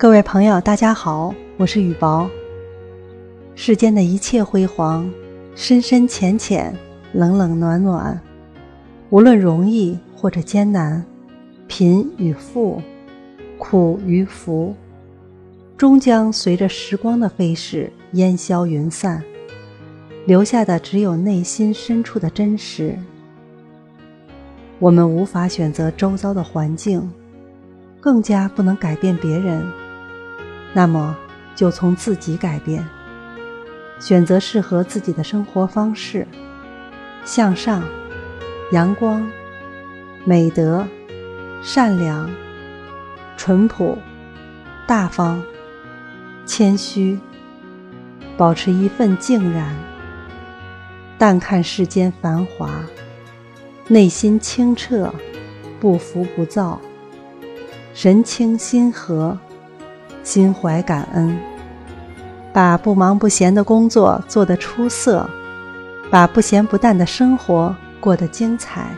各位朋友，大家好，我是雨薄。世间的一切辉煌，深深浅浅，冷冷暖暖，无论容易或者艰难，贫与富，苦与福，终将随着时光的飞逝烟消云散，留下的只有内心深处的真实。我们无法选择周遭的环境，更加不能改变别人。那么，就从自己改变，选择适合自己的生活方式，向上、阳光、美德、善良、淳朴、大方、谦虚，保持一份静然，淡看世间繁华，内心清澈，不浮不躁，神清心和。心怀感恩，把不忙不闲的工作做得出色，把不咸不淡的生活过得精彩。